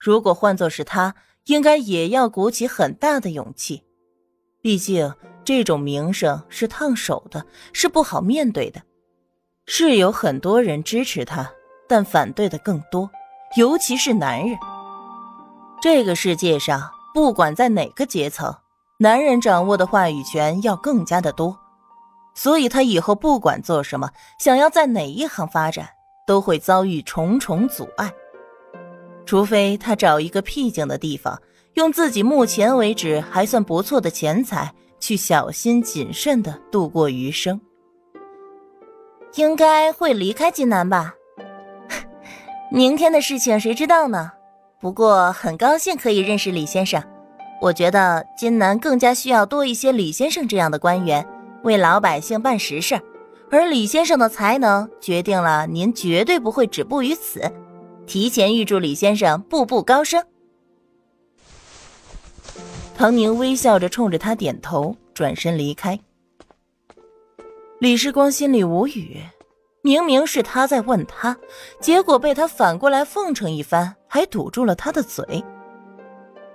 如果换作是他，应该也要鼓起很大的勇气。毕竟这种名声是烫手的，是不好面对的。是有很多人支持他，但反对的更多，尤其是男人。这个世界上，不管在哪个阶层，男人掌握的话语权要更加的多。所以他以后不管做什么，想要在哪一行发展，都会遭遇重重阻碍。除非他找一个僻静的地方，用自己目前为止还算不错的钱财，去小心谨慎的度过余生。应该会离开金南吧？明天的事情谁知道呢？不过很高兴可以认识李先生。我觉得金南更加需要多一些李先生这样的官员，为老百姓办实事。而李先生的才能决定了您绝对不会止步于此。提前预祝李先生步步高升。唐宁微笑着冲着他点头，转身离开。李世光心里无语，明明是他在问他，结果被他反过来奉承一番，还堵住了他的嘴。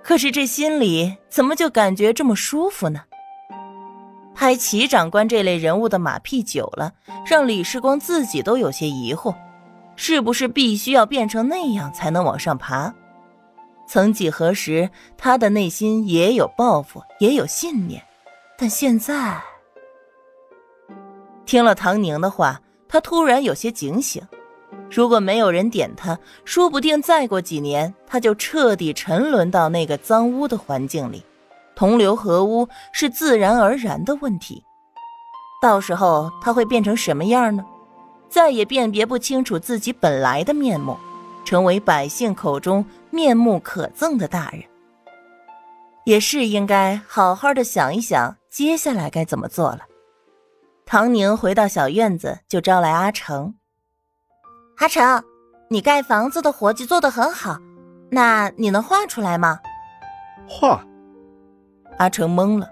可是这心里怎么就感觉这么舒服呢？拍齐长官这类人物的马屁久了，让李世光自己都有些疑惑。是不是必须要变成那样才能往上爬？曾几何时，他的内心也有抱负，也有信念，但现在听了唐宁的话，他突然有些警醒：如果没有人点他，说不定再过几年，他就彻底沉沦到那个脏污的环境里。同流合污是自然而然的问题，到时候他会变成什么样呢？再也辨别不清楚自己本来的面目，成为百姓口中面目可憎的大人，也是应该好好的想一想接下来该怎么做了。唐宁回到小院子，就招来阿成。阿成，你盖房子的活计做得很好，那你能画出来吗？画。阿成懵了，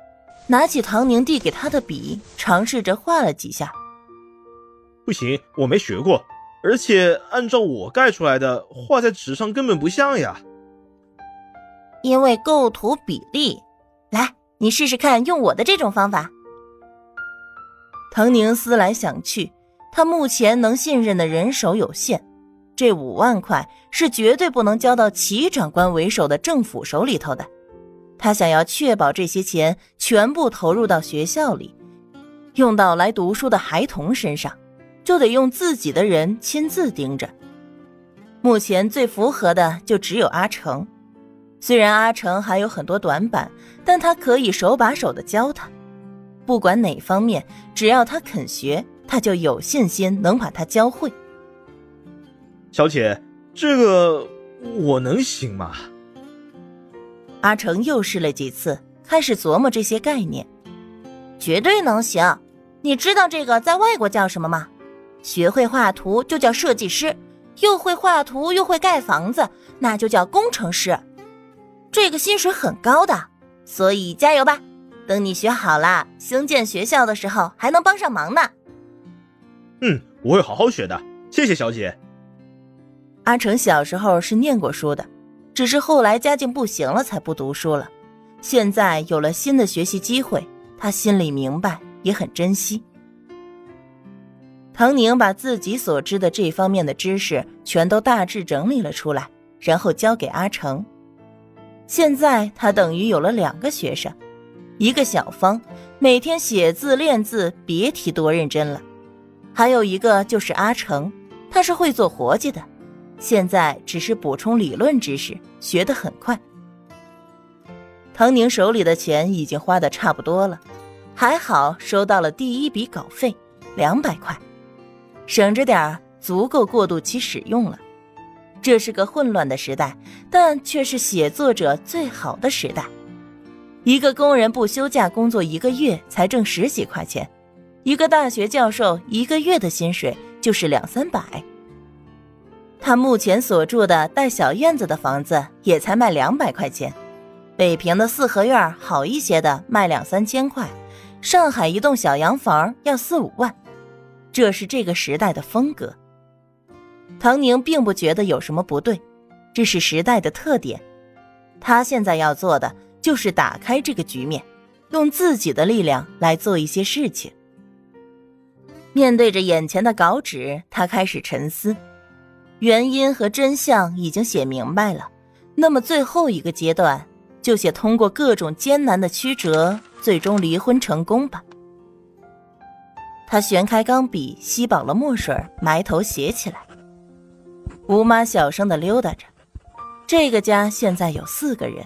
拿起唐宁递给他的笔，尝试着画了几下。不行，我没学过，而且按照我盖出来的画在纸上根本不像呀。因为构图比例，来，你试试看用我的这种方法。唐宁思来想去，他目前能信任的人手有限，这五万块是绝对不能交到齐长官为首的政府手里头的。他想要确保这些钱全部投入到学校里，用到来读书的孩童身上。就得用自己的人亲自盯着。目前最符合的就只有阿成，虽然阿成还有很多短板，但他可以手把手的教他。不管哪方面，只要他肯学，他就有信心能把他教会。小姐，这个我能行吗？阿成又试了几次，开始琢磨这些概念，绝对能行。你知道这个在外国叫什么吗？学会画图就叫设计师，又会画图又会盖房子，那就叫工程师。这个薪水很高的，所以加油吧！等你学好了，兴建学校的时候还能帮上忙呢。嗯，我会好好学的，谢谢小姐。阿成小时候是念过书的，只是后来家境不行了才不读书了。现在有了新的学习机会，他心里明白，也很珍惜。唐宁把自己所知的这方面的知识全都大致整理了出来，然后交给阿成。现在他等于有了两个学生，一个小芳，每天写字练字，别提多认真了；还有一个就是阿成，他是会做活计的，现在只是补充理论知识，学得很快。唐宁手里的钱已经花的差不多了，还好收到了第一笔稿费，两百块。省着点儿，足够过渡期使用了。这是个混乱的时代，但却是写作者最好的时代。一个工人不休假工作一个月才挣十几块钱，一个大学教授一个月的薪水就是两三百。他目前所住的带小院子的房子也才卖两百块钱，北平的四合院好一些的卖两三千块，上海一栋小洋房要四五万。这是这个时代的风格。唐宁并不觉得有什么不对，这是时代的特点。他现在要做的就是打开这个局面，用自己的力量来做一些事情。面对着眼前的稿纸，他开始沉思。原因和真相已经写明白了，那么最后一个阶段，就写通过各种艰难的曲折，最终离婚成功吧。他旋开钢笔，吸饱了墨水，埋头写起来。吴妈小声的溜达着。这个家现在有四个人，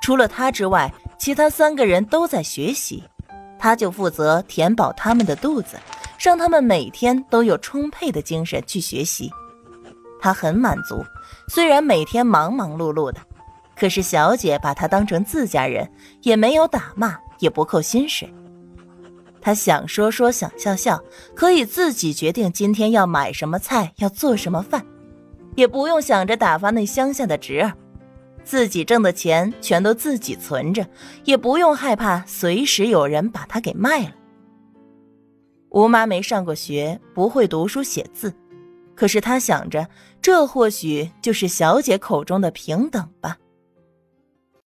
除了他之外，其他三个人都在学习，他就负责填饱他们的肚子，让他们每天都有充沛的精神去学习。他很满足，虽然每天忙忙碌碌的，可是小姐把他当成自家人，也没有打骂，也不扣薪水。他想说说，想笑笑，可以自己决定今天要买什么菜，要做什么饭，也不用想着打发那乡下的侄儿，自己挣的钱全都自己存着，也不用害怕随时有人把他给卖了。吴妈没上过学，不会读书写字，可是她想着，这或许就是小姐口中的平等吧。